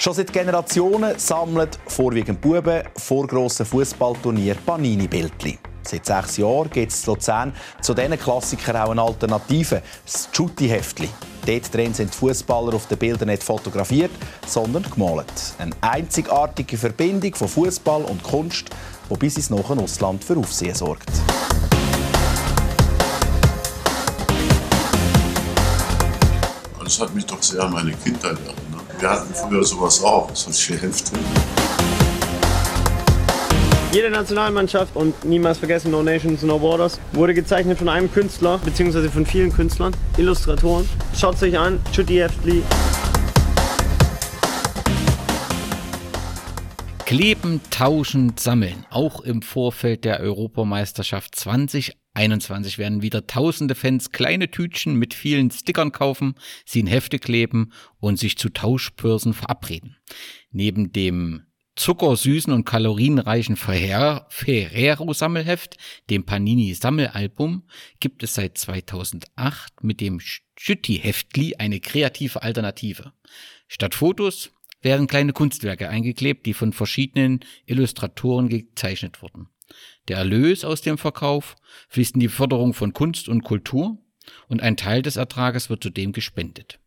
Schon seit Generationen sammeln vorwiegend Buben vor grossen Fußballturnier Panini-Bildchen. Seit sechs Jahren gibt es in Luzern zu diesen Klassikern auch eine Alternative, das Jutti-Heftli. Dort drin sind die Fußballer auf den Bildern nicht fotografiert, sondern gemalt. Eine einzigartige Verbindung von Fußball und Kunst, die bis ins nahe Ausland für Aufsehen sorgt. Das hat mich doch sehr an meine Kindheit erinnert. Wir hatten früher sowas auch, solche Hefte. Jede Nationalmannschaft und niemals vergessen No Nations, No Borders wurde gezeichnet von einem Künstler, beziehungsweise von vielen Künstlern, Illustratoren. Schaut es euch an, Judy Heftli. Kleben, tauschen, sammeln. Auch im Vorfeld der Europameisterschaft 2021 werden wieder tausende Fans kleine Tütchen mit vielen Stickern kaufen, sie in Hefte kleben und sich zu Tauschbörsen verabreden. Neben dem zuckersüßen und kalorienreichen Ferrero-Sammelheft, dem Panini-Sammelalbum, gibt es seit 2008 mit dem Schütti-Heftli eine kreative Alternative. Statt Fotos werden kleine Kunstwerke eingeklebt, die von verschiedenen Illustratoren gezeichnet wurden. Der Erlös aus dem Verkauf fließt in die Förderung von Kunst und Kultur und ein Teil des Ertrages wird zudem gespendet.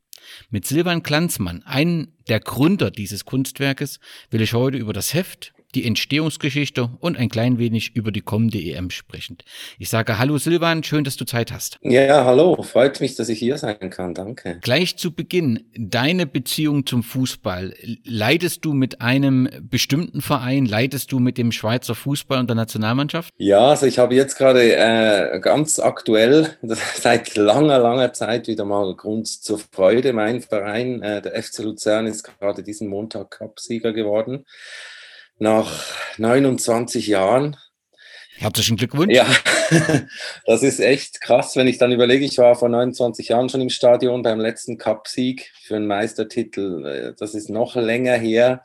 Mit Silvan Glanzmann, einem der Gründer dieses Kunstwerkes, will ich heute über das Heft, die Entstehungsgeschichte und ein klein wenig über die kommende EM sprechen. Ich sage Hallo Silvan, schön, dass du Zeit hast. Ja, hallo, freut mich, dass ich hier sein kann, danke. Gleich zu Beginn, deine Beziehung zum Fußball. Leidest du mit einem bestimmten Verein, leidest du mit dem Schweizer Fußball und der Nationalmannschaft? Ja, also ich habe jetzt gerade äh, ganz aktuell, seit langer, langer Zeit wieder mal Grund zur Freude. Mein Verein, äh, der FC Luzern, ist gerade diesen Montag Cup-Sieger geworden nach 29 Jahren. Herzlichen Glückwunsch. Ja, das ist echt krass, wenn ich dann überlege, ich war vor 29 Jahren schon im Stadion beim letzten Cupsieg für einen Meistertitel. Äh, das ist noch länger her.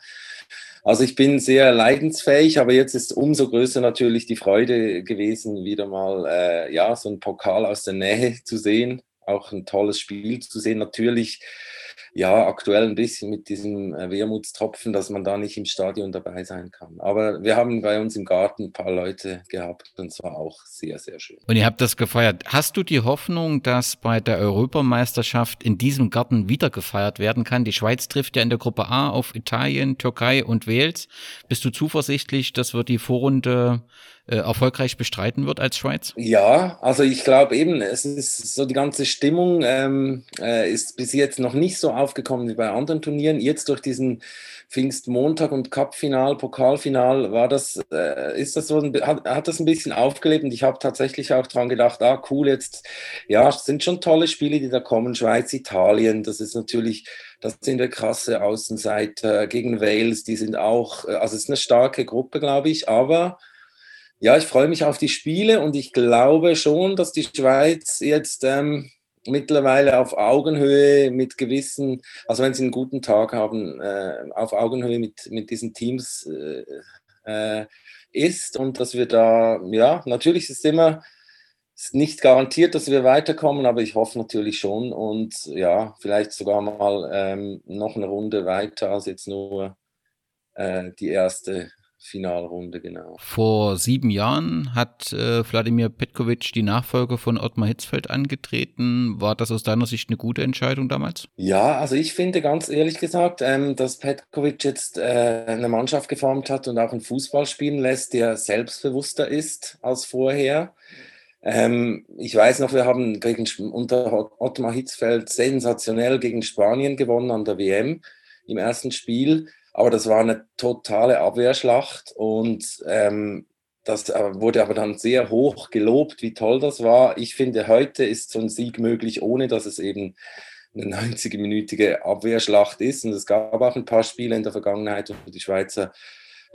Also ich bin sehr leidensfähig, aber jetzt ist umso größer natürlich die Freude gewesen, wieder mal äh, ja so ein Pokal aus der Nähe zu sehen, auch ein tolles Spiel zu sehen. Natürlich ja, aktuell ein bisschen mit diesem äh, Wermutstropfen, dass man da nicht im Stadion dabei sein kann. Aber wir haben bei uns im Garten ein paar Leute gehabt und es war auch sehr, sehr schön. Und ihr habt das gefeiert. Hast du die Hoffnung, dass bei der Europameisterschaft in diesem Garten wieder gefeiert werden kann? Die Schweiz trifft ja in der Gruppe A auf Italien, Türkei und Wales. Bist du zuversichtlich, dass wir die Vorrunde äh, erfolgreich bestreiten wird als Schweiz? Ja, also ich glaube eben, es ist so die ganze Stimmung ähm, äh, ist bis jetzt noch nicht so aufgekommen wie bei anderen Turnieren. Jetzt durch diesen Pfingstmontag und Cupfinal, Pokalfinal war das, äh, ist das so, ein, hat, hat das ein bisschen aufgelebt und ich habe tatsächlich auch dran gedacht, ah cool, jetzt, ja, sind schon tolle Spiele, die da kommen, Schweiz, Italien, das ist natürlich, das sind wir krasse Außenseiter gegen Wales, die sind auch, äh, also es ist eine starke Gruppe, glaube ich, aber ja, ich freue mich auf die Spiele und ich glaube schon, dass die Schweiz jetzt ähm, mittlerweile auf Augenhöhe mit gewissen, also wenn sie einen guten Tag haben, äh, auf Augenhöhe mit, mit diesen Teams äh, äh, ist und dass wir da, ja, natürlich ist es immer ist nicht garantiert, dass wir weiterkommen, aber ich hoffe natürlich schon und ja, vielleicht sogar mal ähm, noch eine Runde weiter als jetzt nur äh, die erste Finalrunde, genau. Vor sieben Jahren hat äh, Wladimir Petkovic die Nachfolge von Ottmar Hitzfeld angetreten. War das aus deiner Sicht eine gute Entscheidung damals? Ja, also ich finde ganz ehrlich gesagt, ähm, dass Petkovic jetzt äh, eine Mannschaft geformt hat und auch einen Fußball spielen lässt, der selbstbewusster ist als vorher. Ähm, ich weiß noch, wir haben gegen, unter Ottmar Hitzfeld sensationell gegen Spanien gewonnen an der WM im ersten Spiel. Aber das war eine totale Abwehrschlacht und ähm, das äh, wurde aber dann sehr hoch gelobt, wie toll das war. Ich finde, heute ist so ein Sieg möglich, ohne dass es eben eine 90-minütige Abwehrschlacht ist. Und es gab auch ein paar Spiele in der Vergangenheit, wo die Schweizer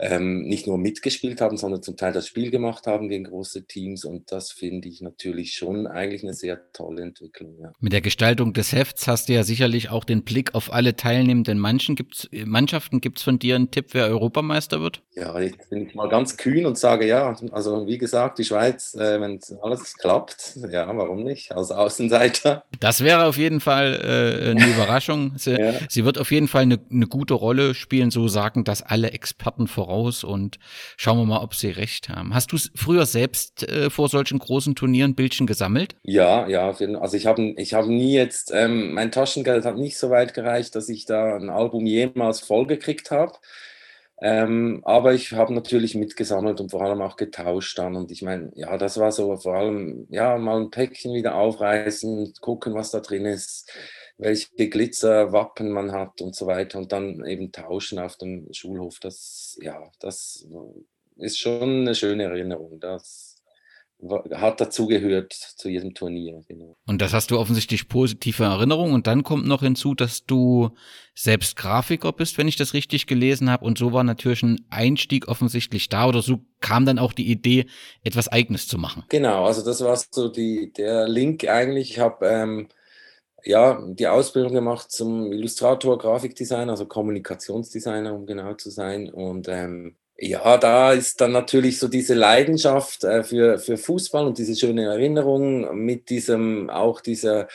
ähm, nicht nur mitgespielt haben, sondern zum Teil das Spiel gemacht haben gegen große Teams. Und das finde ich natürlich schon eigentlich eine sehr tolle Entwicklung. Ja. Mit der Gestaltung des Hefts hast du ja sicherlich auch den Blick auf alle teilnehmenden Manchen. Gibt's, Mannschaften. Gibt es von dir einen Tipp, wer Europameister wird? Ja, jetzt bin ich mal ganz kühn und sage ja. Also wie gesagt, die Schweiz, äh, wenn alles klappt, ja, warum nicht? Als Außenseiter. Das wäre auf jeden Fall äh, eine Überraschung. Sie, ja. sie, wird auf jeden Fall eine, eine gute Rolle spielen, so sagen das alle Experten voraus und schauen wir mal, ob sie recht haben. Hast du früher selbst äh, vor solchen großen Turnieren Bildchen gesammelt? Ja, ja, also ich habe ich hab nie jetzt, ähm, mein Taschengeld hat nicht so weit gereicht, dass ich da ein Album jemals vollgekriegt habe. Ähm, aber ich habe natürlich mitgesammelt und vor allem auch getauscht dann. Und ich meine, ja, das war so vor allem, ja, mal ein Päckchen wieder aufreißen, gucken, was da drin ist, welche Glitzerwappen man hat und so weiter. Und dann eben tauschen auf dem Schulhof. Das, ja, das ist schon eine schöne Erinnerung. Das hat dazugehört zu jedem Turnier. Genau. Und das hast du offensichtlich positive Erinnerungen. Und dann kommt noch hinzu, dass du selbst Grafiker bist, wenn ich das richtig gelesen habe. Und so war natürlich ein Einstieg offensichtlich da. Oder so kam dann auch die Idee, etwas Eigenes zu machen. Genau, also das war so die, der Link eigentlich. Ich habe ähm, ja die Ausbildung gemacht zum Illustrator, Grafikdesigner, also Kommunikationsdesigner, um genau zu sein. Und ähm, ja, da ist dann natürlich so diese Leidenschaft äh, für, für Fußball und diese schöne Erinnerung mit diesem, auch dieser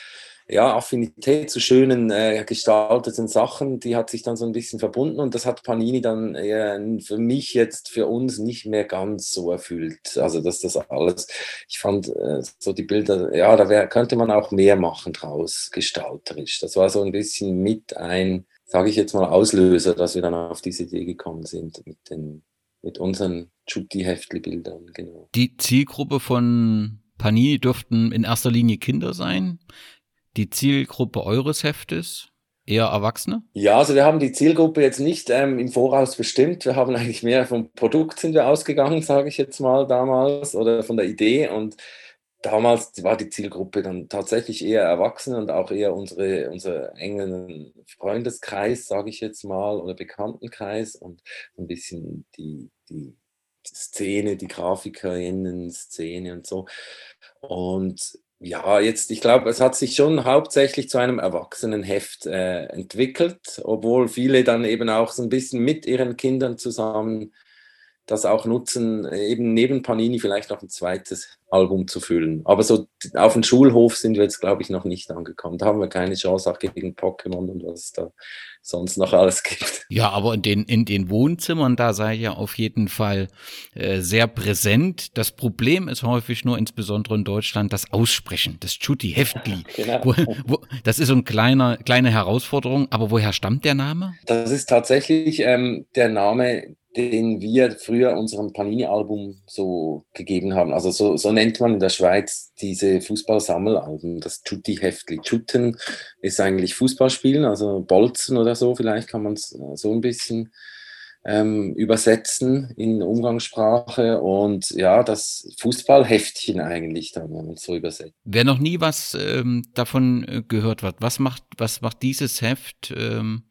ja, Affinität zu schönen äh, gestalteten Sachen, die hat sich dann so ein bisschen verbunden und das hat Panini dann äh, für mich jetzt, für uns nicht mehr ganz so erfüllt. Also dass das alles, ich fand äh, so die Bilder, ja, da wär, könnte man auch mehr machen draus, gestalterisch. Das war so ein bisschen mit ein, sage ich jetzt mal, Auslöser, dass wir dann auf diese Idee gekommen sind mit den mit unseren Chutti-Heftli-Bildern, genau. Die Zielgruppe von Panini dürften in erster Linie Kinder sein. Die Zielgruppe eures Heftes eher Erwachsene? Ja, also wir haben die Zielgruppe jetzt nicht ähm, im Voraus bestimmt. Wir haben eigentlich mehr vom Produkt sind wir ausgegangen, sage ich jetzt mal damals, oder von der Idee. Und damals war die Zielgruppe dann tatsächlich eher Erwachsene und auch eher unsere, unser engen Freundeskreis, sage ich jetzt mal, oder Bekanntenkreis und ein bisschen die, die Szene, die Grafikerinnen-Szene und so. Und ja, jetzt, ich glaube, es hat sich schon hauptsächlich zu einem Erwachsenenheft äh, entwickelt, obwohl viele dann eben auch so ein bisschen mit ihren Kindern zusammen das auch nutzen, eben neben Panini vielleicht noch ein zweites Album zu füllen. Aber so auf dem Schulhof sind wir jetzt, glaube ich, noch nicht angekommen. Da haben wir keine Chance auch gegen Pokémon und was es da sonst noch alles gibt. Ja, aber in den, in den Wohnzimmern, da sei ja auf jeden Fall äh, sehr präsent. Das Problem ist häufig nur, insbesondere in Deutschland, das Aussprechen, das Chuti Heftli. genau. Wo, wo, das ist so eine kleine, kleine Herausforderung, aber woher stammt der Name? Das ist tatsächlich ähm, der Name, den wir früher unserem Panini-Album so gegeben haben. Also so, so, nennt man in der Schweiz diese Fußballsammelalben, das Tutti-Heftli. Tutten ist eigentlich Fußballspielen, also Bolzen oder so, vielleicht kann man es äh, so ein bisschen ähm, übersetzen in Umgangssprache und ja, das Fußballheftchen eigentlich dann, wenn man es so übersetzt. Wer noch nie was ähm, davon äh, gehört hat, was macht, was macht dieses Heft? Ähm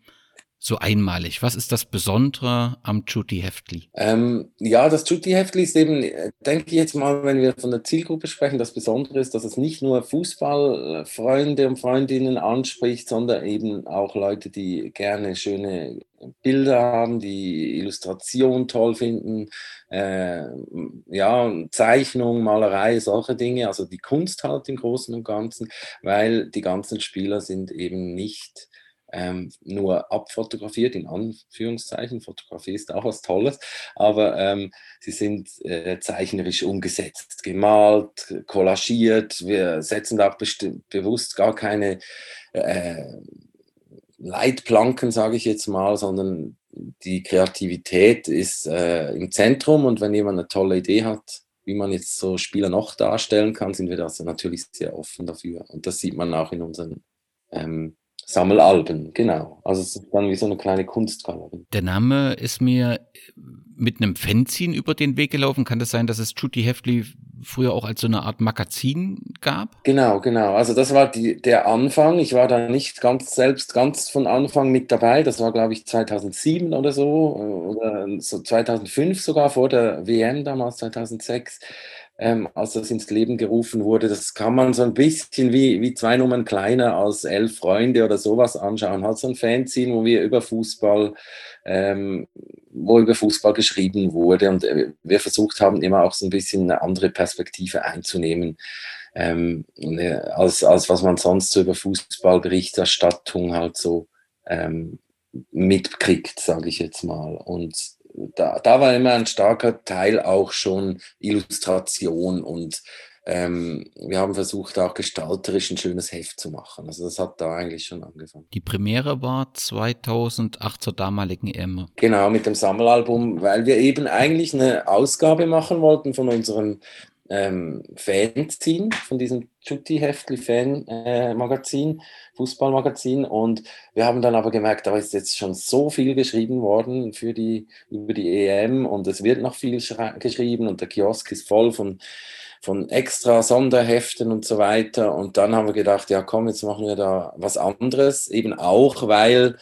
so einmalig? Was ist das Besondere am Chuti Heftli? Ähm, ja, das Chuti Heftli ist eben, denke ich jetzt mal, wenn wir von der Zielgruppe sprechen, das Besondere ist, dass es nicht nur Fußballfreunde und Freundinnen anspricht, sondern eben auch Leute, die gerne schöne Bilder haben, die Illustration toll finden, äh, ja, Zeichnung, Malerei, solche Dinge, also die Kunst halt im Großen und Ganzen, weil die ganzen Spieler sind eben nicht ähm, nur abfotografiert, in Anführungszeichen. Fotografie ist auch was Tolles, aber ähm, sie sind äh, zeichnerisch umgesetzt, gemalt, collagiert. Wir setzen da bewusst gar keine äh, Leitplanken, sage ich jetzt mal, sondern die Kreativität ist äh, im Zentrum und wenn jemand eine tolle Idee hat, wie man jetzt so Spieler noch darstellen kann, sind wir da natürlich sehr offen dafür. Und das sieht man auch in unseren ähm, Sammelalben, genau. Also es ist dann wie so eine kleine Kunstgalerie. Der Name ist mir mit einem Fanzine über den Weg gelaufen. Kann das sein, dass es Chuti Heftli früher auch als so eine Art Magazin gab? Genau, genau. Also das war die, der Anfang. Ich war da nicht ganz selbst ganz von Anfang mit dabei. Das war, glaube ich, 2007 oder so, oder so 2005 sogar vor der WM damals, 2006 ähm, als das ins Leben gerufen wurde. Das kann man so ein bisschen wie, wie zwei Nummern kleiner als elf Freunde oder sowas anschauen. Halt so ein Fanzine, wo wir über Fußball, ähm, wo über Fußball geschrieben wurde und äh, wir versucht haben, immer auch so ein bisschen eine andere Perspektive einzunehmen. Ähm, ne, als, als was man sonst so über Fußballberichterstattung halt so ähm, mitkriegt, sage ich jetzt mal. Und da, da war immer ein starker Teil auch schon Illustration und ähm, wir haben versucht, auch gestalterisch ein schönes Heft zu machen. Also das hat da eigentlich schon angefangen. Die Premiere war 2008 zur damaligen EM. Genau, mit dem Sammelalbum, weil wir eben eigentlich eine Ausgabe machen wollten von unserem ähm, Fanzine, von diesem Chutti-Heftli Fan-Magazin, äh, Fußballmagazin. Und wir haben dann aber gemerkt, da ist jetzt schon so viel geschrieben worden für die, über die EM und es wird noch viel geschrieben und der Kiosk ist voll von, von extra Sonderheften und so weiter. Und dann haben wir gedacht, ja komm, jetzt machen wir da was anderes, eben auch, weil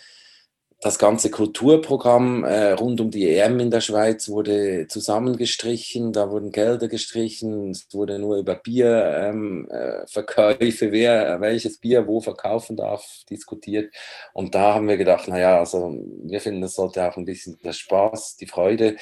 das ganze Kulturprogramm äh, rund um die EM in der Schweiz wurde zusammengestrichen, da wurden Gelder gestrichen, es wurde nur über Bierverkäufe, ähm, äh, wer welches Bier wo verkaufen darf, diskutiert. Und da haben wir gedacht, naja, also wir finden, es sollte auch ein bisschen der Spaß, die Freude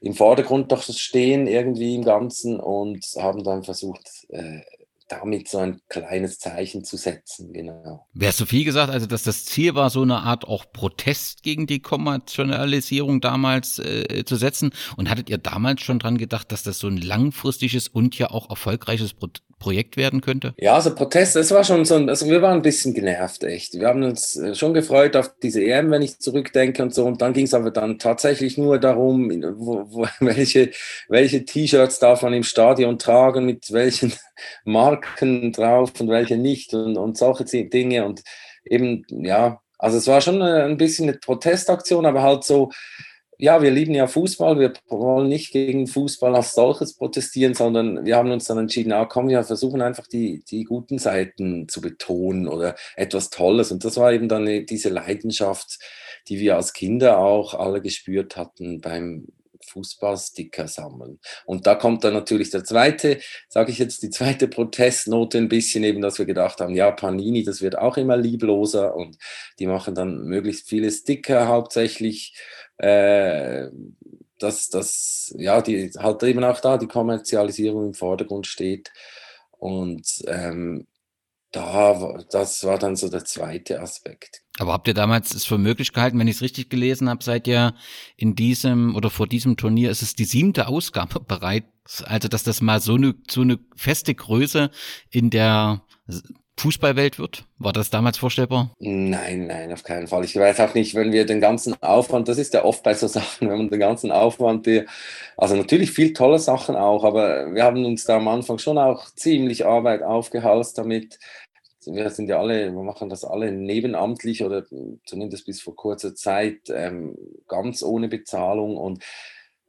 im Vordergrund doch stehen, irgendwie im Ganzen und haben dann versucht, äh, damit so ein kleines Zeichen zu setzen, genau. Wer so viel gesagt, also dass das Ziel war, so eine Art auch Protest gegen die Kommerzialisierung damals äh, zu setzen? Und hattet ihr damals schon dran gedacht, dass das so ein langfristiges und ja auch erfolgreiches Pro Projekt werden könnte? Ja, also Protest, das war schon so ein, also wir waren ein bisschen genervt, echt. Wir haben uns äh, schon gefreut auf diese EM, wenn ich zurückdenke und so. Und dann ging es aber dann tatsächlich nur darum, wo, wo, welche, welche T-Shirts darf man im Stadion tragen, mit welchen Marken drauf und welche nicht und, und solche Dinge. Und eben, ja, also es war schon ein bisschen eine Protestaktion, aber halt so, ja, wir lieben ja Fußball, wir wollen nicht gegen Fußball als solches protestieren, sondern wir haben uns dann entschieden, ah, komm, wir versuchen einfach die, die guten Seiten zu betonen oder etwas Tolles. Und das war eben dann diese Leidenschaft, die wir als Kinder auch alle gespürt hatten beim, Fußballsticker sammeln. Und da kommt dann natürlich der zweite, sage ich jetzt, die zweite Protestnote ein bisschen eben, dass wir gedacht haben, ja, Panini, das wird auch immer liebloser und die machen dann möglichst viele Sticker hauptsächlich. Äh, dass das, ja, die halt eben auch da die Kommerzialisierung im Vordergrund steht. Und ähm, da, das war dann so der zweite Aspekt. Aber habt ihr damals es für möglich gehalten, wenn ich es richtig gelesen habe, seid ihr in diesem oder vor diesem Turnier, ist es die siebte Ausgabe bereits, also dass das mal so eine, so eine feste Größe in der Fußballwelt wird? War das damals vorstellbar? Nein, nein, auf keinen Fall. Ich weiß auch nicht, wenn wir den ganzen Aufwand, das ist ja oft bei so Sachen, wenn man den ganzen Aufwand, die, also natürlich viel tolle Sachen auch, aber wir haben uns da am Anfang schon auch ziemlich Arbeit aufgehalst damit. Wir sind ja alle, wir machen das alle nebenamtlich oder zumindest bis vor kurzer Zeit ähm, ganz ohne Bezahlung und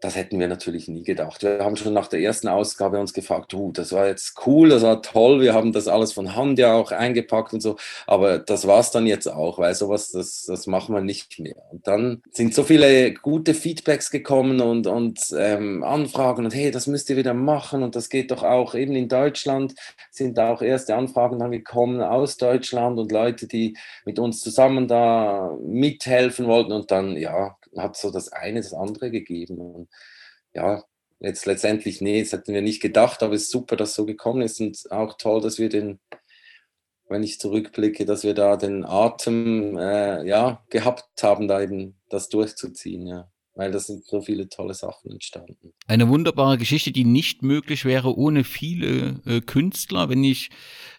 das hätten wir natürlich nie gedacht. Wir haben schon nach der ersten Ausgabe uns gefragt, uh, das war jetzt cool, das war toll, wir haben das alles von Hand ja auch eingepackt und so, aber das war es dann jetzt auch, weil sowas, das, das machen wir nicht mehr. Und dann sind so viele gute Feedbacks gekommen und, und ähm, Anfragen und hey, das müsst ihr wieder machen und das geht doch auch eben in Deutschland sind da auch erste Anfragen dann gekommen aus Deutschland und Leute, die mit uns zusammen da mithelfen wollten und dann, ja, hat so das eine das andere gegeben. Und ja, jetzt letztendlich, nee, das hätten wir nicht gedacht, aber es ist super, dass so gekommen ist und auch toll, dass wir den, wenn ich zurückblicke, dass wir da den Atem äh, ja, gehabt haben, da eben das durchzuziehen, ja weil da sind so viele tolle Sachen entstanden. Eine wunderbare Geschichte, die nicht möglich wäre ohne viele äh, Künstler. Wenn ich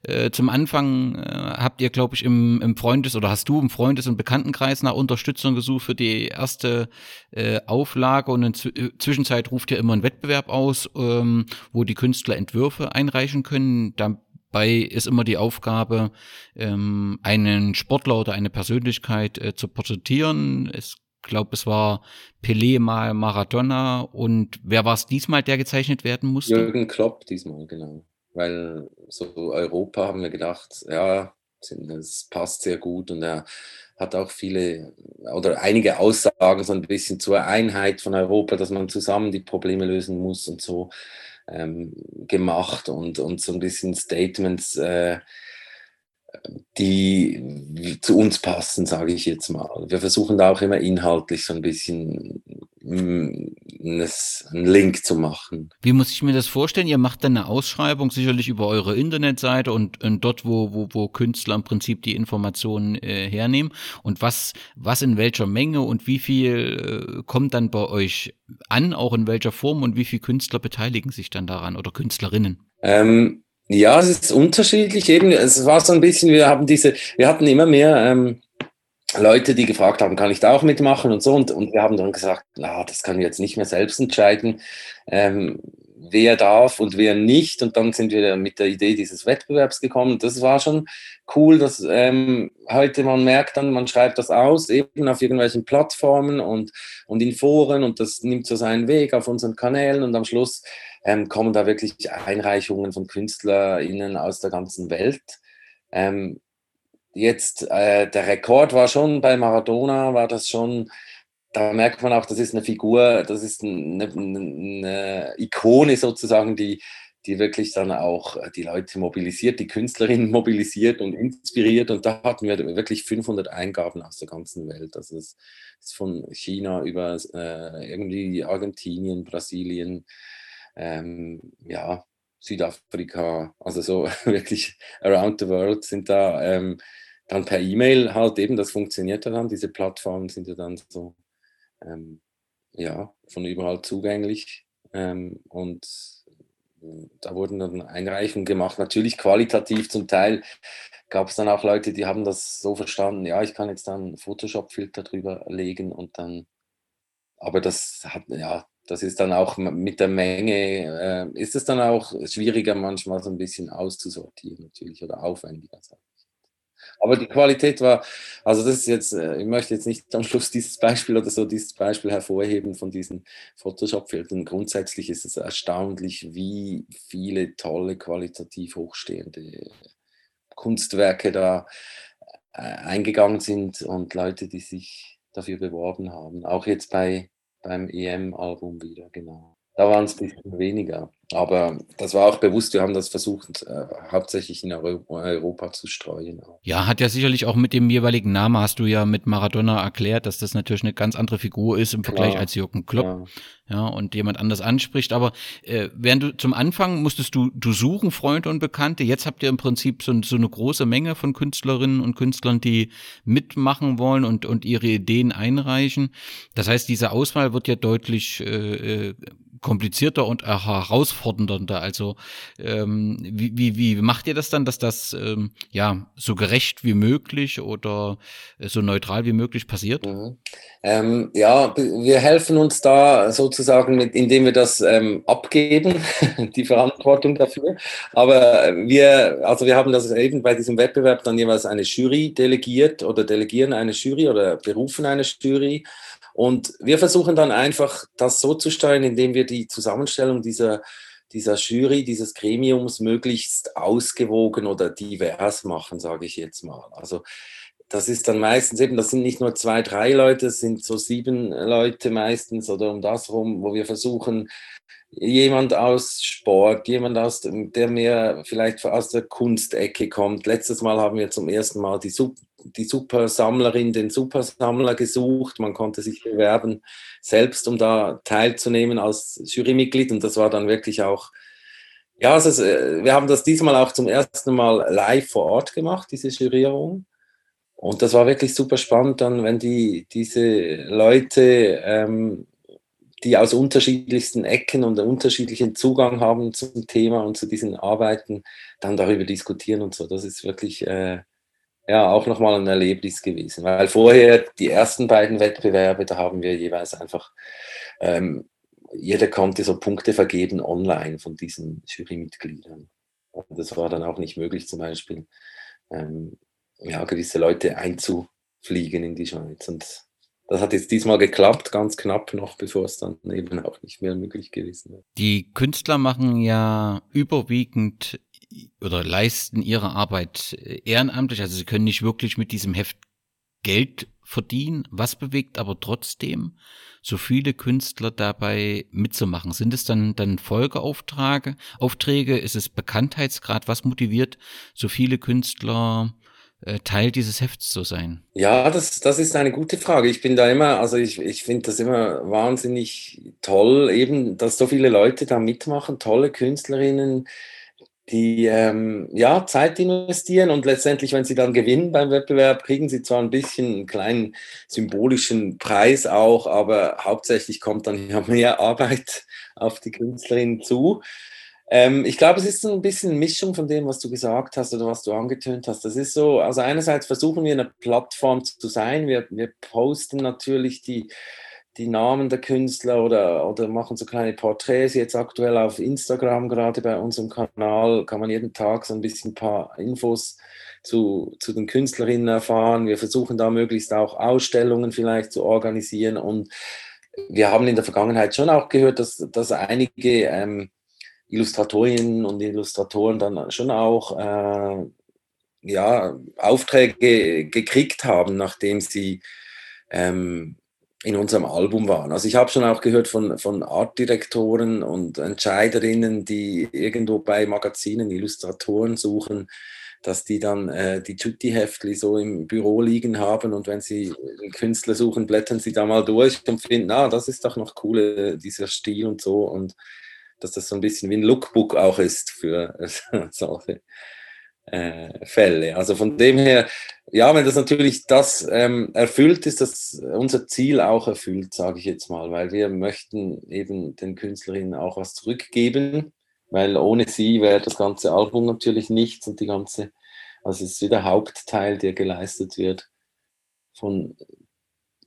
äh, zum Anfang äh, habt ihr, glaube ich, im, im Freundes- oder hast du im Freundes- und Bekanntenkreis nach Unterstützung gesucht für die erste äh, Auflage und in Z äh, Zwischenzeit ruft ihr immer einen Wettbewerb aus, ähm, wo die Künstler Entwürfe einreichen können. Dabei ist immer die Aufgabe, ähm, einen Sportler oder eine Persönlichkeit äh, zu porträtieren. Es glaube, es war Pelé mal Maradona und wer war es diesmal, der gezeichnet werden musste? Jürgen Klopp diesmal, genau. Weil so Europa haben wir gedacht, ja, das passt sehr gut und er hat auch viele oder einige Aussagen so ein bisschen zur Einheit von Europa, dass man zusammen die Probleme lösen muss und so ähm, gemacht und, und so ein bisschen Statements äh, die zu uns passen, sage ich jetzt mal. Wir versuchen da auch immer inhaltlich so ein bisschen mm, einen Link zu machen. Wie muss ich mir das vorstellen? Ihr macht dann eine Ausschreibung sicherlich über eure Internetseite und, und dort, wo, wo, wo Künstler im Prinzip die Informationen äh, hernehmen. Und was, was in welcher Menge und wie viel äh, kommt dann bei euch an, auch in welcher Form und wie viele Künstler beteiligen sich dann daran oder Künstlerinnen? Ähm, ja, es ist unterschiedlich. Eben, es war so ein bisschen, wir haben diese, wir hatten immer mehr ähm, Leute, die gefragt haben, kann ich da auch mitmachen und so. Und, und wir haben dann gesagt, na, das kann ich jetzt nicht mehr selbst entscheiden, ähm, wer darf und wer nicht. Und dann sind wir mit der Idee dieses Wettbewerbs gekommen. Das war schon cool, dass ähm, heute man merkt dann, man schreibt das aus, eben auf irgendwelchen Plattformen und, und in Foren und das nimmt so seinen Weg auf unseren Kanälen und am Schluss ähm, kommen da wirklich Einreichungen von KünstlerInnen aus der ganzen Welt. Ähm, jetzt, äh, der Rekord war schon bei Maradona, war das schon, da merkt man auch, das ist eine Figur, das ist eine, eine Ikone sozusagen, die, die wirklich dann auch die Leute mobilisiert, die Künstlerinnen mobilisiert und inspiriert. Und da hatten wir wirklich 500 Eingaben aus der ganzen Welt. Also es ist von China über äh, irgendwie Argentinien, Brasilien, ähm, ja, Südafrika, also so wirklich around the world sind da ähm, dann per E-Mail halt eben, das funktioniert dann, diese Plattformen sind ja dann so, ähm, ja, von überall zugänglich ähm, und äh, da wurden dann Einreichungen gemacht, natürlich qualitativ zum Teil gab es dann auch Leute, die haben das so verstanden, ja, ich kann jetzt dann Photoshop-Filter drüber legen und dann, aber das hat, ja, das ist dann auch mit der Menge, äh, ist es dann auch schwieriger manchmal so ein bisschen auszusortieren natürlich oder aufwendiger. Aber die Qualität war, also das ist jetzt, äh, ich möchte jetzt nicht am Schluss dieses Beispiel oder so dieses Beispiel hervorheben von diesen Photoshop-Filtern. Grundsätzlich ist es erstaunlich, wie viele tolle, qualitativ hochstehende Kunstwerke da äh, eingegangen sind und Leute, die sich dafür beworben haben. Auch jetzt bei beim EM-Album wieder, genau. Da waren es ein bisschen weniger. Aber das war auch bewusst, wir haben das versucht, äh, hauptsächlich in Europa, Europa zu streuen. Ja, hat ja sicherlich auch mit dem jeweiligen Namen, hast du ja mit Maradona erklärt, dass das natürlich eine ganz andere Figur ist im Vergleich Klar. als Jürgen Klopp. Ja. ja. und jemand anders anspricht. Aber äh, während du zum Anfang musstest du, du suchen, Freunde und Bekannte. Jetzt habt ihr im Prinzip so, so eine große Menge von Künstlerinnen und Künstlern, die mitmachen wollen und, und ihre Ideen einreichen. Das heißt, diese Auswahl wird ja deutlich äh, äh komplizierter und herausfordernder. Also ähm, wie, wie, wie macht ihr das dann, dass das ähm, ja so gerecht wie möglich oder äh, so neutral wie möglich passiert? Mhm. Ähm, ja, wir helfen uns da sozusagen, mit, indem wir das ähm, abgeben, die Verantwortung dafür. Aber wir, also wir haben das eben bei diesem Wettbewerb dann jeweils eine Jury delegiert oder delegieren eine Jury oder berufen eine Jury. Und wir versuchen dann einfach, das so zu steuern, indem wir die Zusammenstellung dieser, dieser Jury, dieses Gremiums möglichst ausgewogen oder divers machen, sage ich jetzt mal. Also das ist dann meistens eben, das sind nicht nur zwei, drei Leute, es sind so sieben Leute meistens oder um das rum, wo wir versuchen, jemand aus Sport, jemand aus, der mehr vielleicht aus der Kunstecke kommt. Letztes Mal haben wir zum ersten Mal die, die Supersammlerin, den Supersammler gesucht. Man konnte sich bewerben, selbst um da teilzunehmen als Jurymitglied. Und das war dann wirklich auch, ja, also wir haben das diesmal auch zum ersten Mal live vor Ort gemacht, diese Jurierung. Und das war wirklich super spannend, dann, wenn die, diese Leute ähm, die aus unterschiedlichsten Ecken und unterschiedlichen Zugang haben zum Thema und zu diesen Arbeiten, dann darüber diskutieren und so. Das ist wirklich äh, ja auch nochmal ein Erlebnis gewesen. Weil vorher die ersten beiden Wettbewerbe, da haben wir jeweils einfach, ähm, jeder konnte so Punkte vergeben online von diesen Jurymitgliedern. Und das war dann auch nicht möglich, zum Beispiel ähm, ja, gewisse Leute einzufliegen in die Schweiz. Und das hat jetzt diesmal geklappt, ganz knapp noch, bevor es dann eben auch nicht mehr möglich gewesen wäre. Die Künstler machen ja überwiegend oder leisten ihre Arbeit äh, ehrenamtlich, also sie können nicht wirklich mit diesem Heft Geld verdienen. Was bewegt aber trotzdem so viele Künstler dabei mitzumachen? Sind es dann, dann Folgeaufträge? Aufträge? Ist es Bekanntheitsgrad? Was motiviert so viele Künstler äh, Teil dieses Hefts zu sein? Ja, das, das ist eine gute Frage. Ich bin da immer, also ich, ich finde das immer wahnsinnig toll, eben, dass so viele Leute da mitmachen, tolle Künstlerinnen, die ähm, ja, Zeit investieren und letztendlich, wenn sie dann gewinnen beim Wettbewerb, kriegen sie zwar ein bisschen einen kleinen symbolischen Preis auch, aber hauptsächlich kommt dann ja mehr Arbeit auf die Künstlerinnen zu. Ähm, ich glaube, es ist so ein bisschen eine Mischung von dem, was du gesagt hast oder was du angetönt hast. Das ist so, also einerseits versuchen wir eine Plattform zu sein. Wir, wir posten natürlich die, die Namen der Künstler oder, oder machen so kleine Porträts. Jetzt aktuell auf Instagram, gerade bei unserem Kanal, kann man jeden Tag so ein bisschen ein paar Infos zu, zu den Künstlerinnen erfahren. Wir versuchen da möglichst auch Ausstellungen vielleicht zu organisieren. Und wir haben in der Vergangenheit schon auch gehört, dass, dass einige ähm, Illustratorinnen und Illustratoren dann schon auch äh, ja, Aufträge gekriegt haben, nachdem sie ähm, in unserem Album waren. Also ich habe schon auch gehört von, von Artdirektoren und Entscheiderinnen, die irgendwo bei Magazinen Illustratoren suchen, dass die dann äh, die Tutti-Heftli so im Büro liegen haben und wenn sie Künstler suchen, blättern sie da mal durch und finden, ah, das ist doch noch cool, dieser Stil und so und dass das so ein bisschen wie ein Lookbook auch ist für solche äh, Fälle. Also von dem her, ja, wenn das natürlich das ähm, erfüllt, ist das unser Ziel auch erfüllt, sage ich jetzt mal, weil wir möchten eben den Künstlerinnen auch was zurückgeben, weil ohne sie wäre das ganze Album natürlich nichts und die ganze, also es ist wieder Hauptteil, der geleistet wird von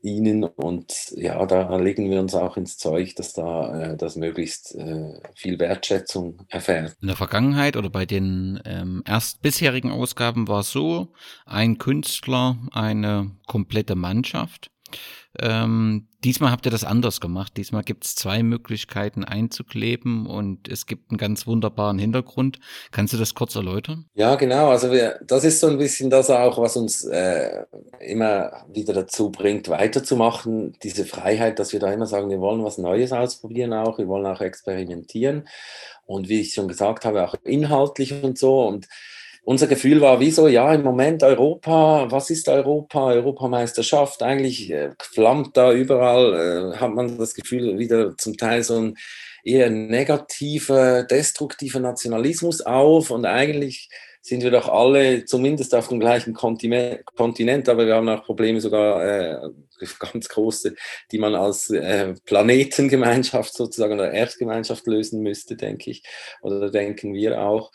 ihnen und ja, da legen wir uns auch ins Zeug, dass da äh, das möglichst äh, viel Wertschätzung erfährt. In der Vergangenheit oder bei den ähm, erst bisherigen Ausgaben war es so, ein Künstler, eine komplette Mannschaft. Ähm, diesmal habt ihr das anders gemacht. Diesmal gibt es zwei Möglichkeiten einzukleben und es gibt einen ganz wunderbaren Hintergrund. Kannst du das kurz erläutern? Ja, genau. Also wir, das ist so ein bisschen das auch, was uns äh, immer wieder dazu bringt, weiterzumachen. Diese Freiheit, dass wir da immer sagen, wir wollen was Neues ausprobieren auch, wir wollen auch experimentieren. Und wie ich schon gesagt habe, auch inhaltlich und so. Und unser Gefühl war wie so, ja, im Moment Europa, was ist Europa, Europameisterschaft, eigentlich äh, flammt da überall, äh, hat man das Gefühl wieder zum Teil so ein eher negativer, destruktiver Nationalismus auf und eigentlich sind wir doch alle zumindest auf dem gleichen Kontinent, aber wir haben auch Probleme sogar äh, ganz große, die man als äh, Planetengemeinschaft sozusagen oder Erdgemeinschaft lösen müsste, denke ich, oder denken wir auch.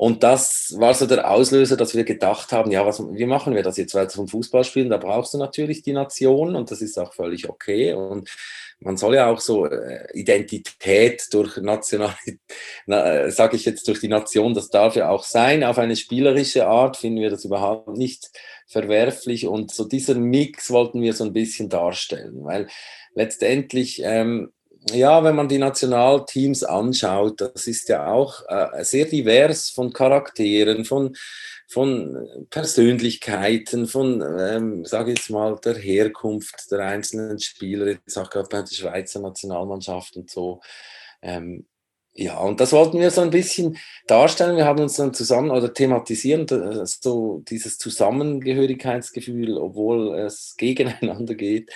Und das war so der Auslöser, dass wir gedacht haben, ja, was, wie machen wir das jetzt? Weil zum Fußballspielen, da brauchst du natürlich die Nation und das ist auch völlig okay. Und man soll ja auch so äh, Identität durch Nationalität, äh, sage ich jetzt durch die Nation, das darf ja auch sein. Auf eine spielerische Art finden wir das überhaupt nicht verwerflich. Und so dieser Mix wollten wir so ein bisschen darstellen, weil letztendlich ähm, ja, wenn man die Nationalteams anschaut, das ist ja auch äh, sehr divers von Charakteren, von, von Persönlichkeiten, von, ähm, sage ich jetzt mal, der Herkunft der einzelnen Spieler, jetzt auch gerade bei der Schweizer Nationalmannschaft und so. Ähm, ja, und das wollten wir so ein bisschen darstellen. Wir haben uns dann zusammen oder thematisieren, äh, so dieses Zusammengehörigkeitsgefühl, obwohl es gegeneinander geht.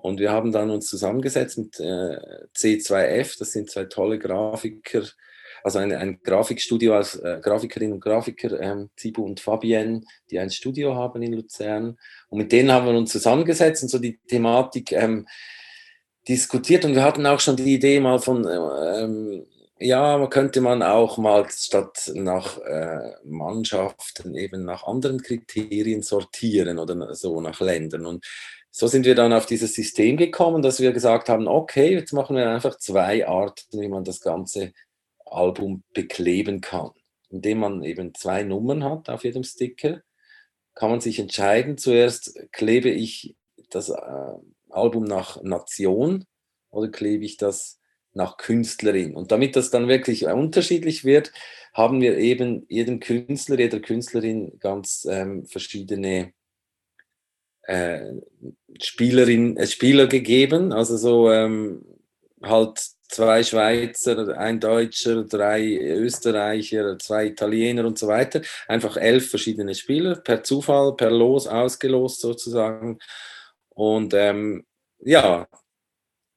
Und wir haben dann uns zusammengesetzt mit äh, C2F, das sind zwei tolle Grafiker, also ein, ein Grafikstudio als äh, Grafikerinnen und Grafiker, ähm, Zibu und Fabienne, die ein Studio haben in Luzern. Und mit denen haben wir uns zusammengesetzt und so die Thematik ähm, diskutiert. Und wir hatten auch schon die Idee mal von, ähm, ja, könnte man auch mal statt nach äh, Mannschaften eben nach anderen Kriterien sortieren oder so nach Ländern. Und so sind wir dann auf dieses System gekommen, dass wir gesagt haben, okay, jetzt machen wir einfach zwei Arten, wie man das ganze Album bekleben kann. Indem man eben zwei Nummern hat auf jedem Sticker, kann man sich entscheiden, zuerst klebe ich das, äh, Album nach Nation oder klebe ich das nach Künstlerin? Und damit das dann wirklich unterschiedlich wird, haben wir eben jedem Künstler, jeder Künstlerin ganz ähm, verschiedene äh, Spielerin, äh, Spieler gegeben. Also so ähm, halt zwei Schweizer, ein Deutscher, drei Österreicher, zwei Italiener und so weiter. Einfach elf verschiedene Spieler, per Zufall, per Los ausgelost sozusagen. Und ähm, ja,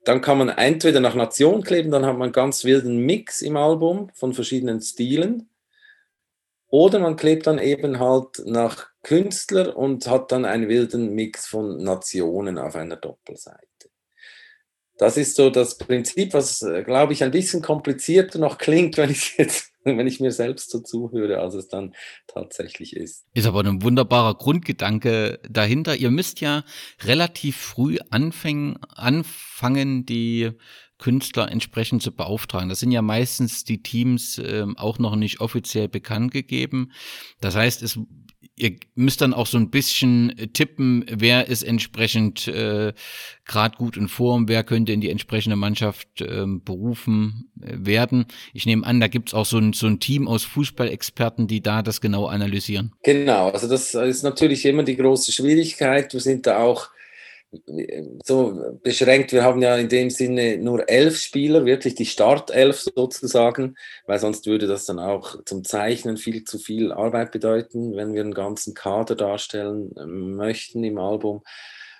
dann kann man entweder nach Nation kleben, dann hat man einen ganz wilden Mix im Album von verschiedenen Stilen. Oder man klebt dann eben halt nach Künstler und hat dann einen wilden Mix von Nationen auf einer Doppelseite. Das ist so das Prinzip, was, äh, glaube ich, ein bisschen komplizierter noch klingt, wenn ich jetzt, wenn ich mir selbst so zuhöre, als es dann tatsächlich ist. Ist aber ein wunderbarer Grundgedanke dahinter. Ihr müsst ja relativ früh anfangen, anfangen die Künstler entsprechend zu beauftragen. Das sind ja meistens die Teams äh, auch noch nicht offiziell bekannt gegeben. Das heißt, es ihr müsst dann auch so ein bisschen äh, tippen, wer ist entsprechend äh, gerade gut in Form, wer könnte in die entsprechende Mannschaft äh, berufen werden. Ich nehme an, da gibt's auch so ein, so ein Team aus Fußballexperten, die da das genau analysieren. Genau, also das ist natürlich immer die große Schwierigkeit. Wir sind da auch so beschränkt. Wir haben ja in dem Sinne nur elf Spieler, wirklich die Startelf sozusagen, weil sonst würde das dann auch zum Zeichnen viel zu viel Arbeit bedeuten, wenn wir einen ganzen Kader darstellen ähm, möchten im Album.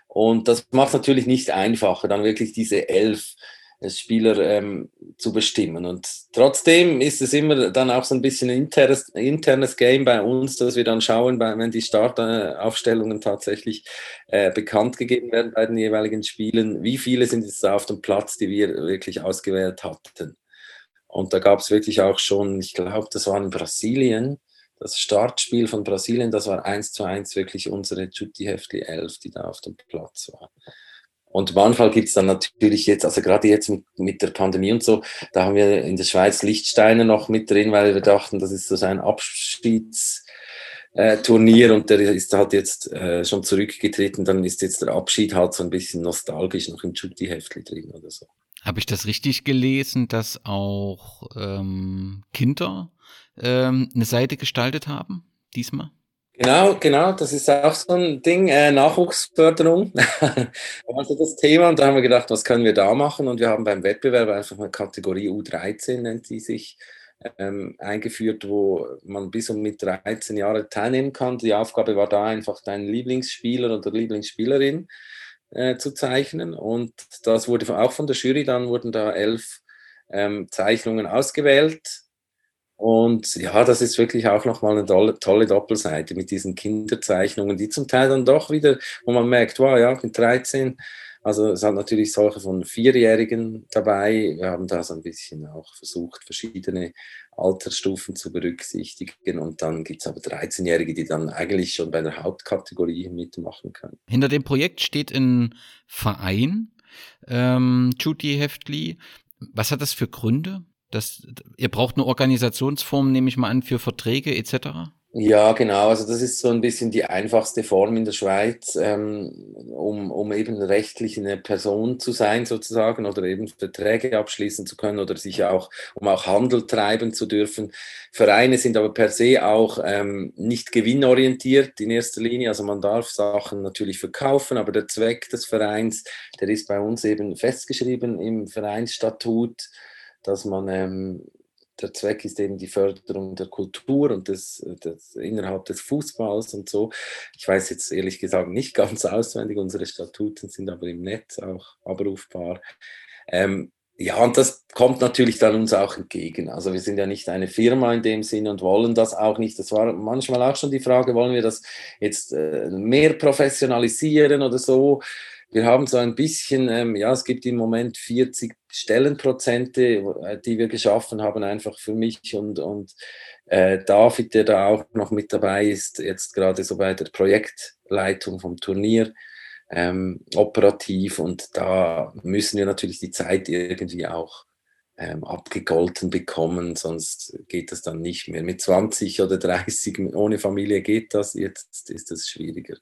Und das macht natürlich nicht einfacher, dann wirklich diese elf Spieler ähm, zu bestimmen. Und trotzdem ist es immer dann auch so ein bisschen ein internes, internes Game bei uns, dass wir dann schauen, wenn die Startaufstellungen tatsächlich äh, bekannt gegeben werden bei den jeweiligen Spielen, wie viele sind jetzt auf dem Platz, die wir wirklich ausgewählt hatten. Und da gab es wirklich auch schon, ich glaube, das war in Brasilien, das Startspiel von Brasilien, das war eins zu eins wirklich unsere Jutti Heftli 11, die da auf dem Platz war. Und manchmal gibt es dann natürlich jetzt, also gerade jetzt mit, mit, der Pandemie und so, da haben wir in der Schweiz Lichtsteine noch mit drin, weil wir dachten, das ist so ein Abschiedsturnier äh, und der ist halt jetzt äh, schon zurückgetreten, dann ist jetzt der Abschied halt so ein bisschen nostalgisch noch im Jutti-Heftli drin oder so. Habe ich das richtig gelesen, dass auch ähm, Kinder ähm, eine Seite gestaltet haben diesmal? Genau, genau, das ist auch so ein Ding, äh, Nachwuchsförderung. also das Thema, und da haben wir gedacht, was können wir da machen? Und wir haben beim Wettbewerb einfach eine Kategorie U13, nennt sie sich, ähm, eingeführt, wo man bis und mit 13 Jahren teilnehmen kann. Die Aufgabe war da einfach, deinen Lieblingsspieler oder Lieblingsspielerin äh, zu zeichnen. Und das wurde auch von der Jury, dann wurden da elf ähm, Zeichnungen ausgewählt und ja, das ist wirklich auch nochmal eine tolle, tolle Doppelseite mit diesen Kinderzeichnungen, die zum Teil dann doch wieder, wo man merkt, wow, ja, mit 13, also es hat natürlich solche von Vierjährigen dabei. Wir haben da so ein bisschen auch versucht, verschiedene Altersstufen zu berücksichtigen. Und dann gibt es aber 13-Jährige, die dann eigentlich schon bei der Hauptkategorie mitmachen können. Hinter dem Projekt steht ein Verein, ähm, Judy Heftli. Was hat das für Gründe? Das, ihr braucht eine Organisationsform, nehme ich mal an, für Verträge etc. Ja, genau. Also das ist so ein bisschen die einfachste Form in der Schweiz, ähm, um, um eben rechtlich eine Person zu sein sozusagen oder eben Verträge abschließen zu können oder sich auch, um auch Handel treiben zu dürfen. Vereine sind aber per se auch ähm, nicht gewinnorientiert in erster Linie. Also man darf Sachen natürlich verkaufen, aber der Zweck des Vereins, der ist bei uns eben festgeschrieben im Vereinsstatut dass man ähm, der Zweck ist eben die Förderung der Kultur und des, des, innerhalb des Fußballs und so. Ich weiß jetzt ehrlich gesagt nicht ganz auswendig, unsere Statuten sind aber im Netz auch abrufbar. Ähm, ja, und das kommt natürlich dann uns auch entgegen. Also wir sind ja nicht eine Firma in dem Sinne und wollen das auch nicht. Das war manchmal auch schon die Frage, wollen wir das jetzt äh, mehr professionalisieren oder so? Wir haben so ein bisschen, ähm, ja, es gibt im Moment 40 Stellenprozente, äh, die wir geschaffen haben, einfach für mich und, und äh, David, der da auch noch mit dabei ist, jetzt gerade so bei der Projektleitung vom Turnier, ähm, operativ und da müssen wir natürlich die Zeit irgendwie auch ähm, abgegolten bekommen, sonst geht das dann nicht mehr. Mit 20 oder 30 ohne Familie geht das, jetzt ist das schwieriger.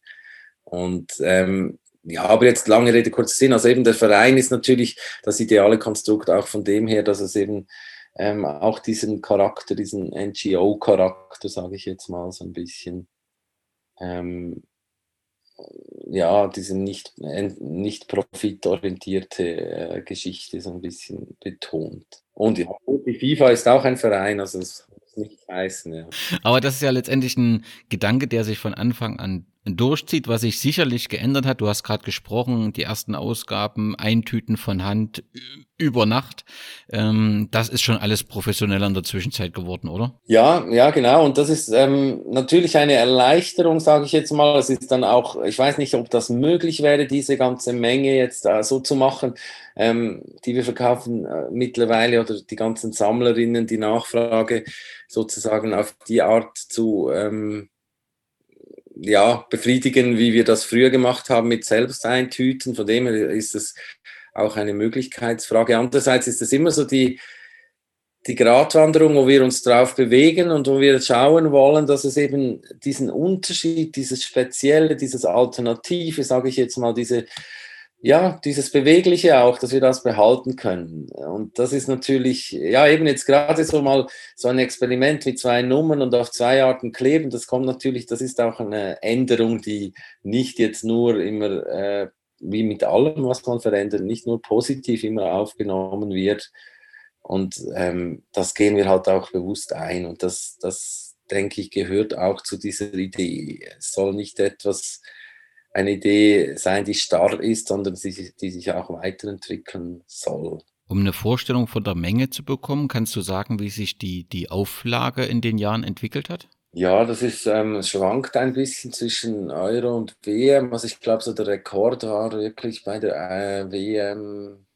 Und ähm, ja, aber jetzt lange Rede, kurzer Sinn. Also eben der Verein ist natürlich das ideale Konstrukt auch von dem her, dass es eben ähm, auch diesen Charakter, diesen NGO-Charakter, sage ich jetzt mal so ein bisschen, ähm, ja, diese nicht, nicht profitorientierte äh, Geschichte so ein bisschen betont. Und ja, die FIFA ist auch ein Verein, also es muss nicht heißen. Ja. Aber das ist ja letztendlich ein Gedanke, der sich von Anfang an durchzieht, was sich sicherlich geändert hat. Du hast gerade gesprochen, die ersten Ausgaben, Eintüten von Hand über Nacht. Ähm, das ist schon alles professioneller in der Zwischenzeit geworden, oder? Ja, ja, genau. Und das ist ähm, natürlich eine Erleichterung, sage ich jetzt mal. Es ist dann auch, ich weiß nicht, ob das möglich wäre, diese ganze Menge jetzt äh, so zu machen, ähm, die wir verkaufen äh, mittlerweile oder die ganzen Sammlerinnen, die Nachfrage sozusagen auf die Art zu ähm, ja, befriedigen, wie wir das früher gemacht haben mit Selbsteintüten. Von dem her ist es auch eine Möglichkeitsfrage. Andererseits ist es immer so die, die Gratwanderung, wo wir uns drauf bewegen und wo wir schauen wollen, dass es eben diesen Unterschied, dieses Spezielle, dieses Alternative, sage ich jetzt mal, diese ja, dieses Bewegliche auch, dass wir das behalten können. Und das ist natürlich, ja, eben jetzt gerade so mal so ein Experiment mit zwei Nummern und auf zwei Arten kleben, das kommt natürlich, das ist auch eine Änderung, die nicht jetzt nur immer, äh, wie mit allem, was man verändert, nicht nur positiv immer aufgenommen wird. Und ähm, das gehen wir halt auch bewusst ein. Und das, das, denke ich, gehört auch zu dieser Idee. Es soll nicht etwas eine Idee sein, die starr ist, sondern die, die sich auch weiterentwickeln soll. Um eine Vorstellung von der Menge zu bekommen, kannst du sagen, wie sich die, die Auflage in den Jahren entwickelt hat? Ja, das ist, ähm, schwankt ein bisschen zwischen Euro und WM. Also ich glaube, so der Rekord war wirklich bei der äh, WM,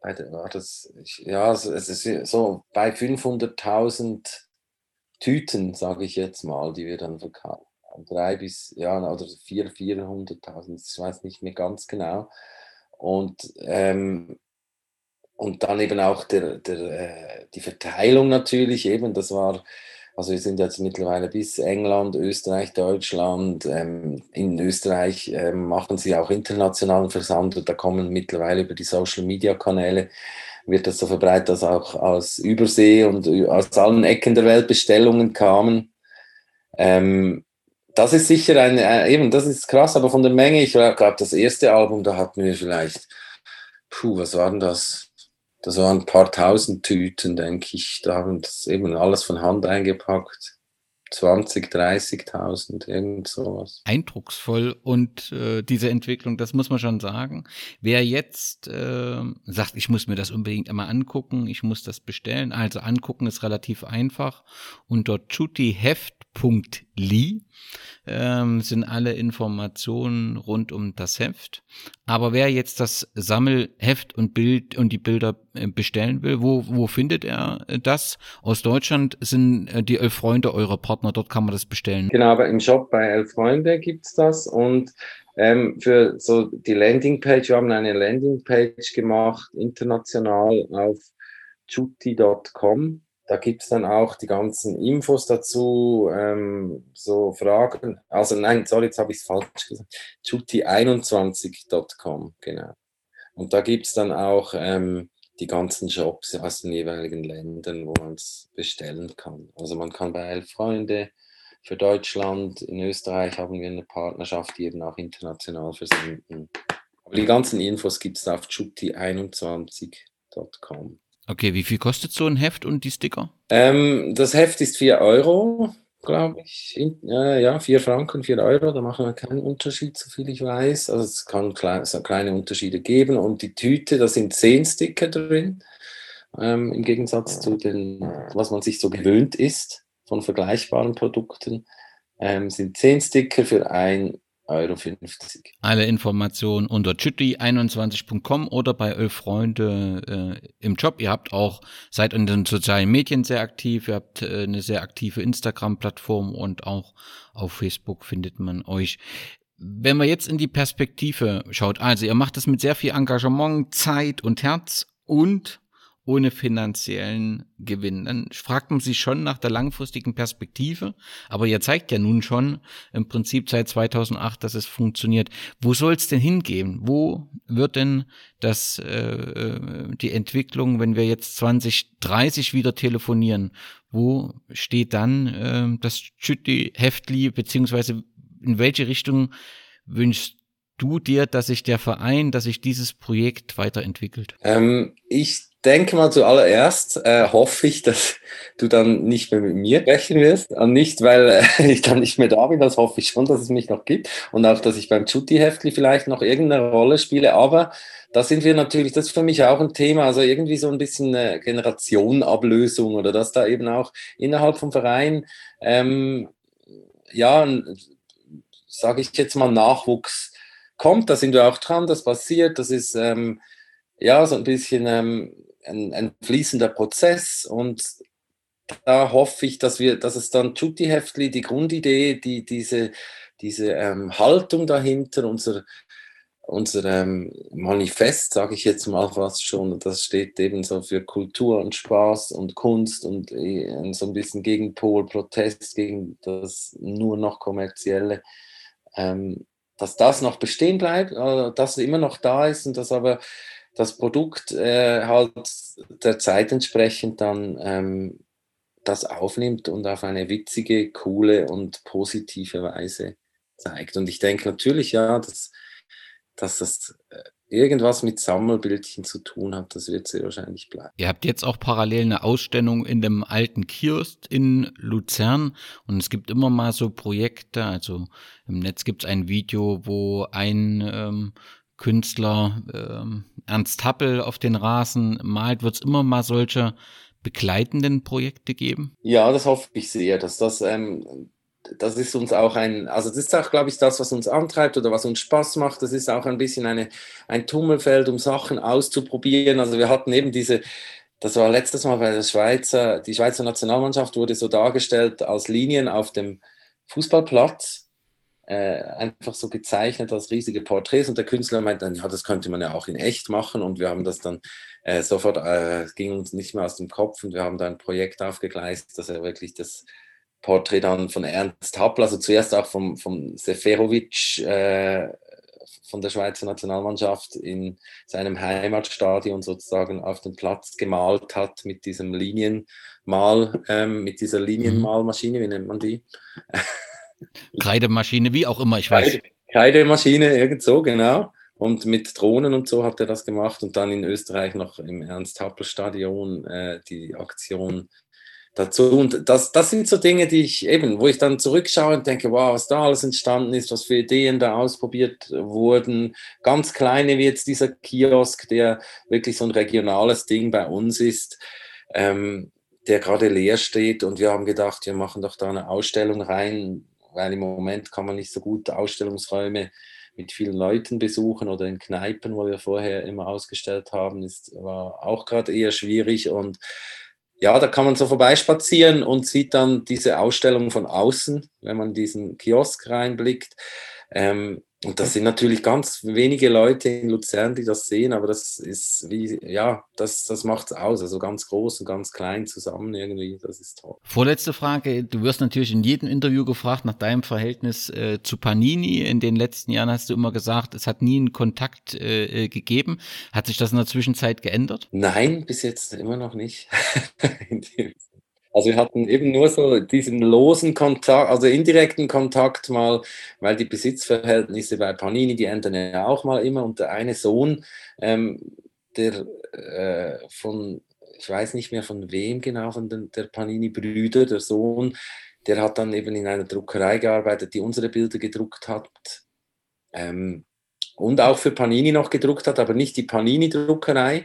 bei der, war das, ja, es ist so bei 500.000 Tüten, sage ich jetzt mal, die wir dann verkaufen drei bis, ja, oder vier, 400.000, ich weiß nicht mehr ganz genau. Und, ähm, und dann eben auch der, der, äh, die Verteilung natürlich eben, das war, also wir sind jetzt mittlerweile bis England, Österreich, Deutschland. Ähm, in Österreich ähm, machen sie auch internationalen Versand und da kommen mittlerweile über die Social-Media-Kanäle wird das so verbreitet, dass auch aus Übersee und aus allen Ecken der Welt Bestellungen kamen. Ähm, das ist sicher ein, äh, eben, das ist krass, aber von der Menge, ich glaube, das erste Album, da hatten wir vielleicht, puh, was waren das? Das waren ein paar tausend Tüten, denke ich. Da haben das eben alles von Hand eingepackt. 20, 30.000, irgend sowas. Eindrucksvoll und äh, diese Entwicklung, das muss man schon sagen. Wer jetzt äh, sagt, ich muss mir das unbedingt einmal angucken, ich muss das bestellen, also angucken ist relativ einfach. Unter chutiheft.li ähm, sind alle Informationen rund um das Heft. Aber wer jetzt das Sammelheft und Bild und die Bilder äh, bestellen will, wo, wo findet er äh, das? Aus Deutschland sind äh, die Elf Freunde eure Partner, dort kann man das bestellen. Genau, aber im Shop bei Elf Freunde gibt's das und ähm, für so die Landingpage, wir haben eine Landingpage gemacht, international auf chuti.com da gibt es dann auch die ganzen Infos dazu, ähm, so Fragen. Also nein, sorry, jetzt habe ich es falsch gesagt. Chuti21.com, genau. Und da gibt es dann auch ähm, die ganzen Shops aus den jeweiligen Ländern, wo man es bestellen kann. Also man kann bei Elf Freunde für Deutschland, in Österreich haben wir eine Partnerschaft, die eben auch international versenden. Aber die ganzen Infos gibt es auf chuti21.com. Okay, wie viel kostet so ein Heft und die Sticker? Ähm, das Heft ist 4 Euro, glaube ich. Äh, ja, 4 Franken, 4 Euro. Da machen wir keinen Unterschied, so viel ich weiß. Also es kann klein, so kleine Unterschiede geben. Und die Tüte, da sind 10 Sticker drin. Ähm, Im Gegensatz zu den, was man sich so gewöhnt ist von vergleichbaren Produkten, ähm, sind 10 Sticker für ein Euro. 50. Alle Informationen unter chitty21.com oder bei Elf Freunde äh, im Job. Ihr habt auch, seid in den sozialen Medien sehr aktiv, ihr habt äh, eine sehr aktive Instagram-Plattform und auch auf Facebook findet man euch. Wenn man jetzt in die Perspektive schaut, also ihr macht das mit sehr viel Engagement, Zeit und Herz und ohne finanziellen Gewinn. Dann fragt man sich schon nach der langfristigen Perspektive. Aber ihr zeigt ja nun schon im Prinzip seit 2008, dass es funktioniert. Wo soll es denn hingehen? Wo wird denn das, äh, äh die Entwicklung, wenn wir jetzt 2030 wieder telefonieren, wo steht dann äh, das Schütti-Heftli, beziehungsweise in welche Richtung wünschst du dir, dass sich der Verein, dass sich dieses Projekt weiterentwickelt? Ähm, ich denke mal zuallererst äh, hoffe ich, dass du dann nicht mehr mit mir sprechen wirst. Und nicht, weil äh, ich dann nicht mehr da bin, das hoffe ich schon, dass es mich noch gibt. Und auch, dass ich beim Chutti-Heftli vielleicht noch irgendeine Rolle spiele, aber da sind wir natürlich, das ist für mich auch ein Thema, also irgendwie so ein bisschen eine Generationenablösung oder dass da eben auch innerhalb vom Verein, ähm, ja, sage ich jetzt mal, Nachwuchs kommt, da sind wir auch dran, das passiert, das ist ähm, ja so ein bisschen ähm, ein, ein, fließender Prozess und da hoffe ich, dass wir, dass es dann Tutti Heftli, die Grundidee, die, diese, diese ähm, Haltung dahinter, unser, unser ähm, Manifest, sage ich jetzt mal fast schon, das steht eben so für Kultur und Spaß und Kunst und äh, so ein bisschen Gegenpol, Protest gegen das nur noch kommerzielle. Ähm, dass das noch bestehen bleibt, äh, dass es immer noch da ist und dass aber das Produkt äh, halt der Zeit entsprechend dann ähm, das aufnimmt und auf eine witzige, coole und positive Weise zeigt. Und ich denke natürlich, ja, dass, dass das äh, irgendwas mit Sammelbildchen zu tun hat, das wird sehr wahrscheinlich bleiben. Ihr habt jetzt auch parallel eine Ausstellung in dem alten Kiosk in Luzern und es gibt immer mal so Projekte, also im Netz gibt es ein Video, wo ein ähm, Künstler ähm, Ernst Happel auf den Rasen malt, wird es immer mal solche begleitenden Projekte geben? Ja, das hoffe ich sehr, dass das ähm, das ist uns auch ein, also das ist auch, glaube ich, das, was uns antreibt oder was uns Spaß macht. Das ist auch ein bisschen eine, ein Tummelfeld, um Sachen auszuprobieren. Also wir hatten eben diese, das war letztes Mal bei der Schweizer, die Schweizer Nationalmannschaft wurde so dargestellt als Linien auf dem Fußballplatz, äh, einfach so gezeichnet als riesige Porträts. Und der Künstler meinte dann, ja, das könnte man ja auch in echt machen. Und wir haben das dann äh, sofort, äh, ging uns nicht mehr aus dem Kopf. Und wir haben da ein Projekt aufgegleist, dass er wirklich das Porträt dann von Ernst Happel, also zuerst auch vom, vom Seferovic äh, von der Schweizer Nationalmannschaft in seinem Heimatstadion sozusagen auf den Platz gemalt hat mit diesem Linienmal, ähm, mit dieser Linienmalmaschine, wie nennt man die? Kreidemaschine, wie auch immer, ich weiß. Kreidemaschine, irgend so, genau. Und mit Drohnen und so hat er das gemacht und dann in Österreich noch im Ernst-Happel-Stadion äh, die Aktion dazu. Und das, das sind so Dinge, die ich eben, wo ich dann zurückschaue und denke, wow, was da alles entstanden ist, was für Ideen da ausprobiert wurden. Ganz kleine wie jetzt dieser Kiosk, der wirklich so ein regionales Ding bei uns ist, ähm, der gerade leer steht. Und wir haben gedacht, wir machen doch da eine Ausstellung rein, weil im Moment kann man nicht so gut Ausstellungsräume mit vielen Leuten besuchen oder in Kneipen, wo wir vorher immer ausgestellt haben, ist, war auch gerade eher schwierig und ja, da kann man so vorbeispazieren und sieht dann diese Ausstellung von außen, wenn man diesen Kiosk reinblickt. Ähm, und das sind natürlich ganz wenige Leute in Luzern, die das sehen, aber das ist wie, ja, das, das macht es aus. Also ganz groß und ganz klein zusammen irgendwie, das ist toll. Vorletzte Frage. Du wirst natürlich in jedem Interview gefragt nach deinem Verhältnis äh, zu Panini. In den letzten Jahren hast du immer gesagt, es hat nie einen Kontakt äh, äh gegeben. Hat sich das in der Zwischenzeit geändert? Nein, bis jetzt immer noch nicht. Also wir hatten eben nur so diesen losen Kontakt, also indirekten Kontakt mal, weil die Besitzverhältnisse bei Panini, die ändern ja auch mal immer. Und der eine Sohn, ähm, der äh, von, ich weiß nicht mehr von wem genau, von den, der Panini-Brüder, der Sohn, der hat dann eben in einer Druckerei gearbeitet, die unsere Bilder gedruckt hat. Ähm, und auch für Panini noch gedruckt hat, aber nicht die Panini-Druckerei,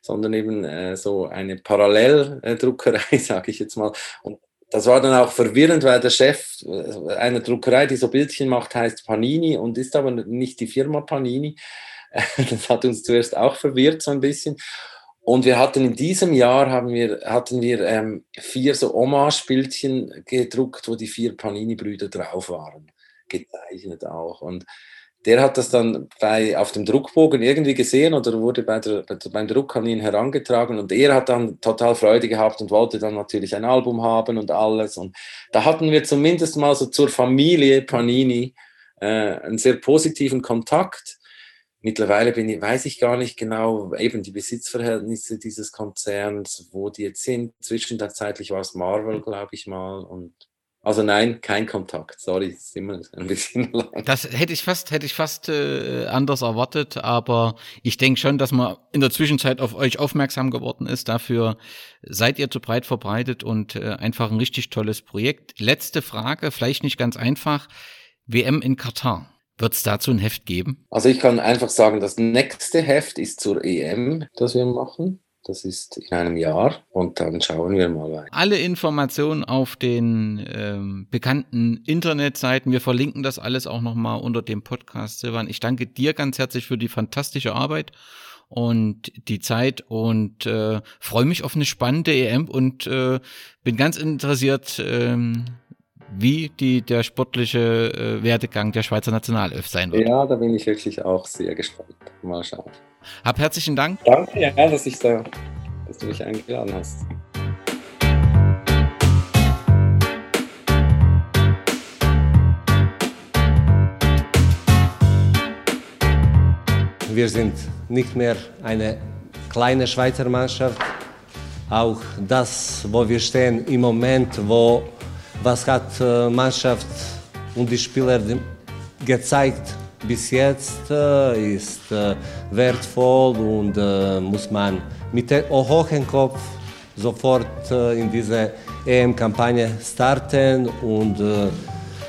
sondern eben äh, so eine Paralleldruckerei, sage ich jetzt mal. Und das war dann auch verwirrend, weil der Chef äh, einer Druckerei, die so Bildchen macht, heißt Panini und ist aber nicht die Firma Panini. Das hat uns zuerst auch verwirrt so ein bisschen. Und wir hatten in diesem Jahr haben wir, hatten wir ähm, vier so Hommage-Bildchen gedruckt, wo die vier Panini-Brüder drauf waren, gezeichnet auch. Und der hat das dann bei, auf dem Druckbogen irgendwie gesehen oder wurde bei der, beim Druck an ihn herangetragen und er hat dann total Freude gehabt und wollte dann natürlich ein Album haben und alles. Und da hatten wir zumindest mal so zur Familie Panini äh, einen sehr positiven Kontakt. Mittlerweile bin ich, weiß ich gar nicht genau eben die Besitzverhältnisse dieses Konzerns, wo die jetzt sind. Zwischenzeitlich war es Marvel, glaube ich mal. Und also nein, kein Kontakt. Sorry, ist immer ein bisschen lang. Das hätte ich fast, hätte ich fast äh, anders erwartet, aber ich denke schon, dass man in der Zwischenzeit auf euch aufmerksam geworden ist. Dafür seid ihr zu breit verbreitet und äh, einfach ein richtig tolles Projekt. Letzte Frage, vielleicht nicht ganz einfach. WM in Katar. Wird es dazu ein Heft geben? Also ich kann einfach sagen, das nächste Heft ist zur EM, das wir machen. Das ist in einem Jahr und dann schauen wir mal weiter. Alle Informationen auf den ähm, bekannten Internetseiten. Wir verlinken das alles auch nochmal unter dem Podcast, Silvan. Ich danke dir ganz herzlich für die fantastische Arbeit und die Zeit und äh, freue mich auf eine spannende EM und äh, bin ganz interessiert, ähm, wie die, der sportliche äh, Werdegang der Schweizer Nationalelf sein wird. Ja, da bin ich wirklich auch sehr gespannt. Mal schauen. Hab herzlichen Dank. Danke, ja, dass, ich da, dass du mich eingeladen hast. Wir sind nicht mehr eine kleine Schweizer Mannschaft. Auch das, wo wir stehen im Moment, wo was hat äh, Mannschaft und die Spieler gezeigt bis jetzt, äh, ist äh, wertvoll und muss man mit hohem Kopf sofort in diese EM-Kampagne starten und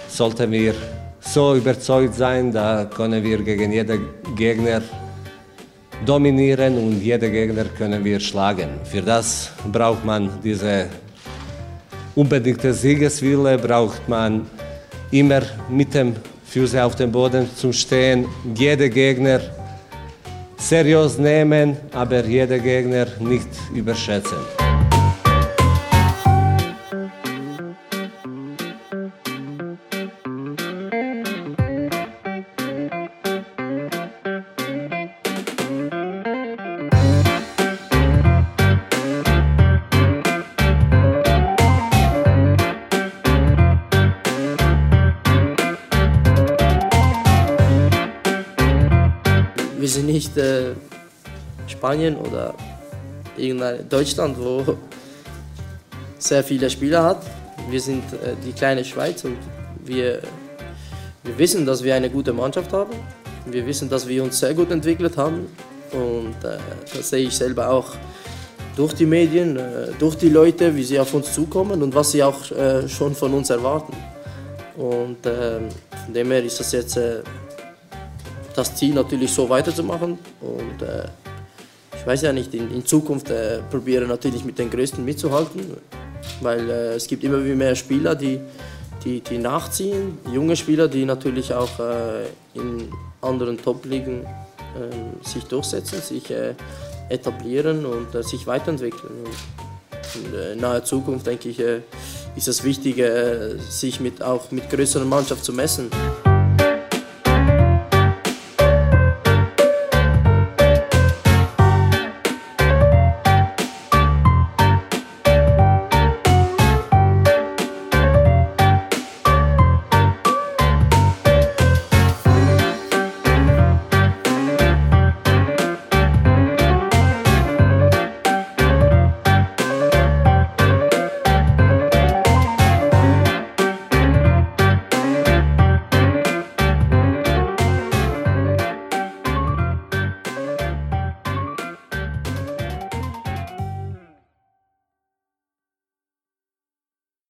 sollten wir so überzeugt sein, da können wir gegen jeden Gegner dominieren und jeden Gegner können wir schlagen. Für das braucht man diese unbedingte Siegeswille braucht man immer mit dem Füße auf dem Boden zu stehen, jede Gegner seriös nehmen, aber jede Gegner nicht überschätzen. Spanien oder irgendein Deutschland, wo sehr viele Spieler hat. Wir sind äh, die kleine Schweiz und wir, wir wissen, dass wir eine gute Mannschaft haben. Wir wissen, dass wir uns sehr gut entwickelt haben und äh, das sehe ich selber auch durch die Medien, äh, durch die Leute, wie sie auf uns zukommen und was sie auch äh, schon von uns erwarten. Und ähm, von dem her ist das jetzt das Ziel natürlich so weiterzumachen. Und weiß ja nicht, in, in Zukunft äh, probiere natürlich mit den Größten mitzuhalten, weil äh, es gibt immer mehr Spieler, die, die, die nachziehen, junge Spieler, die natürlich auch äh, in anderen Top-Ligen ähm, sich durchsetzen, sich äh, etablieren und äh, sich weiterentwickeln. Und in naher Zukunft, denke ich, ist es wichtig, sich mit, auch mit größeren Mannschaften zu messen.